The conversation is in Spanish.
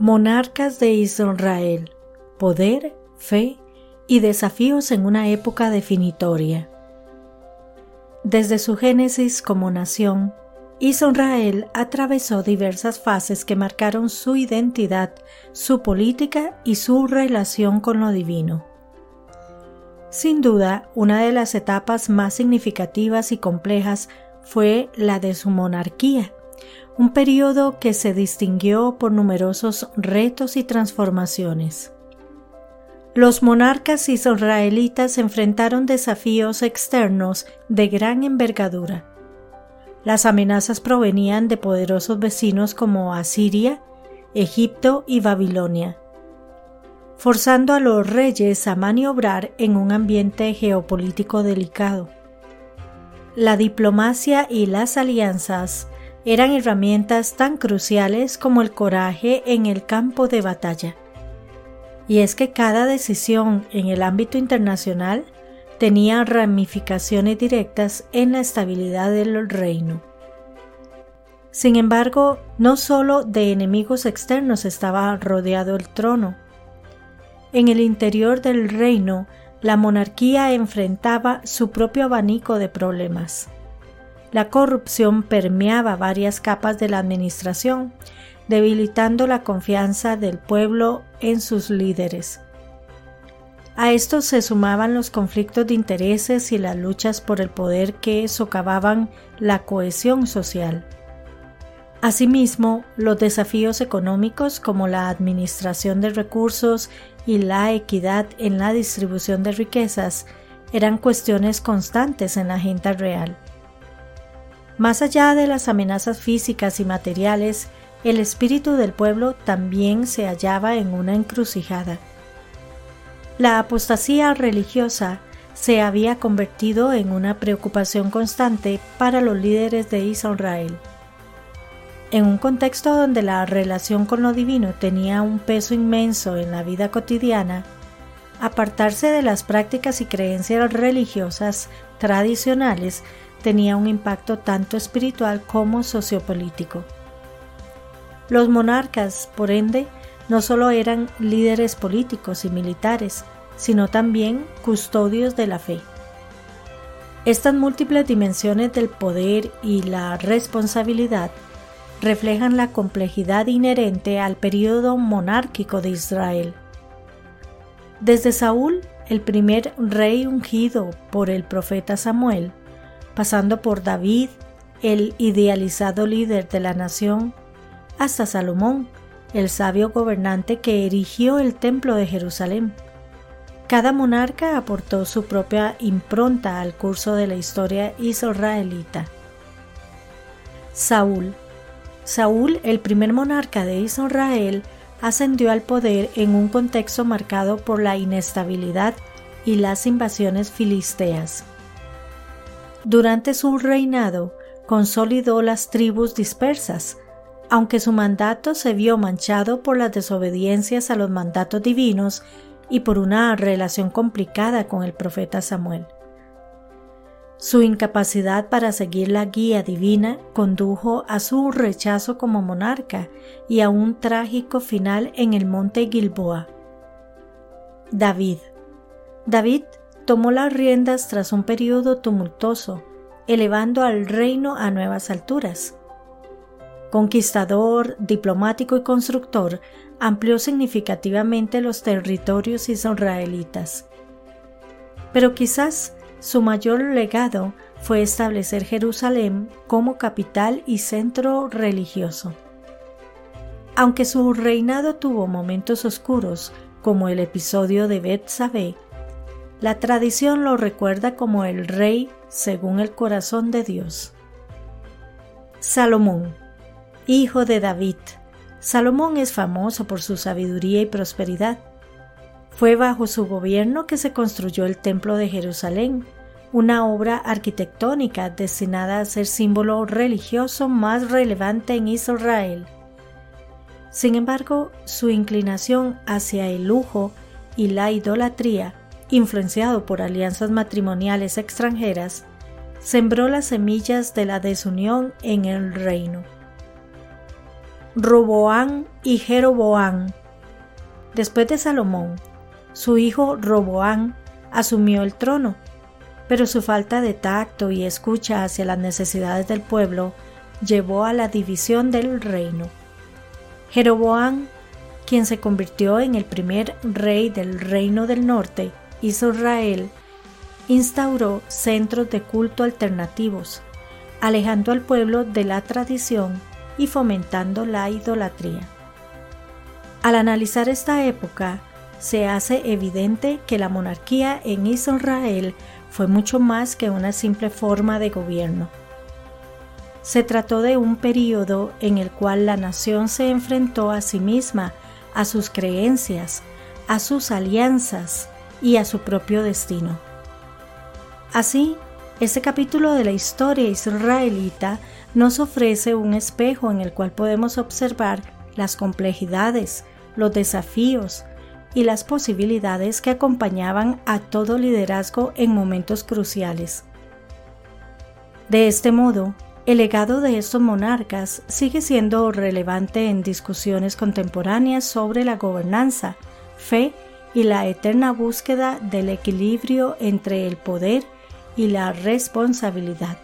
Monarcas de Israel, poder, fe y desafíos en una época definitoria. Desde su génesis como nación, Israel atravesó diversas fases que marcaron su identidad, su política y su relación con lo divino. Sin duda, una de las etapas más significativas y complejas fue la de su monarquía, un periodo que se distinguió por numerosos retos y transformaciones. Los monarcas israelitas enfrentaron desafíos externos de gran envergadura. Las amenazas provenían de poderosos vecinos como Asiria, Egipto y Babilonia, forzando a los reyes a maniobrar en un ambiente geopolítico delicado. La diplomacia y las alianzas eran herramientas tan cruciales como el coraje en el campo de batalla. Y es que cada decisión en el ámbito internacional tenía ramificaciones directas en la estabilidad del reino. Sin embargo, no solo de enemigos externos estaba rodeado el trono. En el interior del reino, la monarquía enfrentaba su propio abanico de problemas. La corrupción permeaba varias capas de la administración, debilitando la confianza del pueblo en sus líderes. A esto se sumaban los conflictos de intereses y las luchas por el poder que socavaban la cohesión social. Asimismo, los desafíos económicos como la administración de recursos y la equidad en la distribución de riquezas eran cuestiones constantes en la agenda real. Más allá de las amenazas físicas y materiales, el espíritu del pueblo también se hallaba en una encrucijada. La apostasía religiosa se había convertido en una preocupación constante para los líderes de Israel. En un contexto donde la relación con lo divino tenía un peso inmenso en la vida cotidiana, apartarse de las prácticas y creencias religiosas tradicionales tenía un impacto tanto espiritual como sociopolítico. Los monarcas, por ende, no solo eran líderes políticos y militares, sino también custodios de la fe. Estas múltiples dimensiones del poder y la responsabilidad reflejan la complejidad inherente al período monárquico de Israel. Desde Saúl, el primer rey ungido por el profeta Samuel, pasando por David, el idealizado líder de la nación, hasta Salomón, el sabio gobernante que erigió el templo de Jerusalén. Cada monarca aportó su propia impronta al curso de la historia israelita. Saúl. Saúl, el primer monarca de Israel, ascendió al poder en un contexto marcado por la inestabilidad y las invasiones filisteas. Durante su reinado consolidó las tribus dispersas, aunque su mandato se vio manchado por las desobediencias a los mandatos divinos y por una relación complicada con el profeta Samuel. Su incapacidad para seguir la guía divina condujo a su rechazo como monarca y a un trágico final en el monte Gilboa. David. David tomó las riendas tras un periodo tumultuoso, elevando al reino a nuevas alturas. Conquistador, diplomático y constructor, amplió significativamente los territorios israelitas. Pero quizás su mayor legado fue establecer Jerusalén como capital y centro religioso. Aunque su reinado tuvo momentos oscuros, como el episodio de Bet-Sabé, la tradición lo recuerda como el rey según el corazón de Dios. Salomón, hijo de David. Salomón es famoso por su sabiduría y prosperidad. Fue bajo su gobierno que se construyó el Templo de Jerusalén, una obra arquitectónica destinada a ser símbolo religioso más relevante en Israel. Sin embargo, su inclinación hacia el lujo y la idolatría influenciado por alianzas matrimoniales extranjeras, sembró las semillas de la desunión en el reino. Roboán y Jeroboán. Después de Salomón, su hijo Roboán asumió el trono, pero su falta de tacto y escucha hacia las necesidades del pueblo llevó a la división del reino. Jeroboán, quien se convirtió en el primer rey del reino del norte, Israel, instauró centros de culto alternativos, alejando al pueblo de la tradición y fomentando la idolatría. Al analizar esta época, se hace evidente que la monarquía en Israel fue mucho más que una simple forma de gobierno. Se trató de un período en el cual la nación se enfrentó a sí misma, a sus creencias, a sus alianzas y a su propio destino. Así, este capítulo de la historia israelita nos ofrece un espejo en el cual podemos observar las complejidades, los desafíos y las posibilidades que acompañaban a todo liderazgo en momentos cruciales. De este modo, el legado de estos monarcas sigue siendo relevante en discusiones contemporáneas sobre la gobernanza, fe la eterna búsqueda del equilibrio entre el poder y la responsabilidad.